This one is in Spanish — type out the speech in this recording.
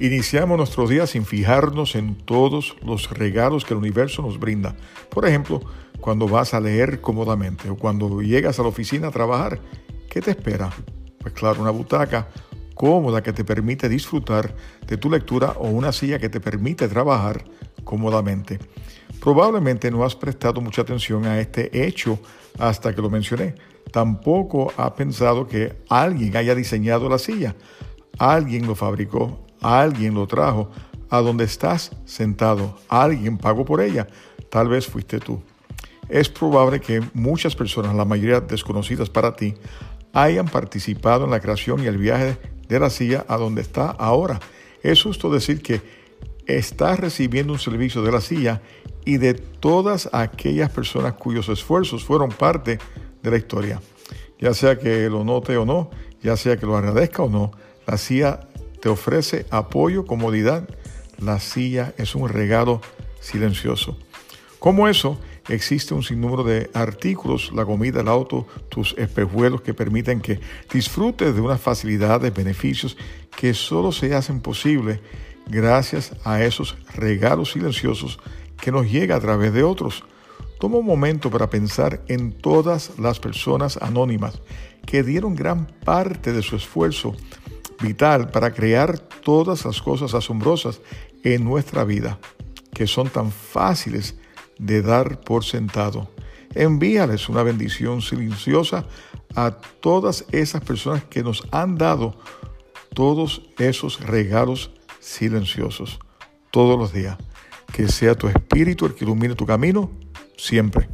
Iniciamos nuestros días sin fijarnos en todos los regalos que el universo nos brinda. Por ejemplo, cuando vas a leer cómodamente o cuando llegas a la oficina a trabajar, ¿qué te espera? Pues claro, una butaca cómoda que te permite disfrutar de tu lectura o una silla que te permite trabajar cómodamente. Probablemente no has prestado mucha atención a este hecho hasta que lo mencioné. Tampoco has pensado que alguien haya diseñado la silla, alguien lo fabricó, alguien lo trajo a donde estás sentado, alguien pagó por ella, tal vez fuiste tú. Es probable que muchas personas, la mayoría desconocidas para ti, hayan participado en la creación y el viaje de la silla a donde está ahora. Es justo decir que estás recibiendo un servicio de la silla y de todas aquellas personas cuyos esfuerzos fueron parte de la historia. Ya sea que lo note o no, ya sea que lo agradezca o no, la silla te ofrece apoyo, comodidad. La silla es un regalo silencioso. Como eso, existe un sinnúmero de artículos, la comida, el auto, tus espejuelos que permiten que disfrutes de unas facilidades, beneficios que solo se hacen posible gracias a esos regalos silenciosos que nos llega a través de otros. Toma un momento para pensar en todas las personas anónimas que dieron gran parte de su esfuerzo vital para crear todas las cosas asombrosas en nuestra vida, que son tan fáciles de dar por sentado. Envíales una bendición silenciosa a todas esas personas que nos han dado todos esos regalos silenciosos todos los días. Que sea tu espíritu el que ilumine tu camino siempre.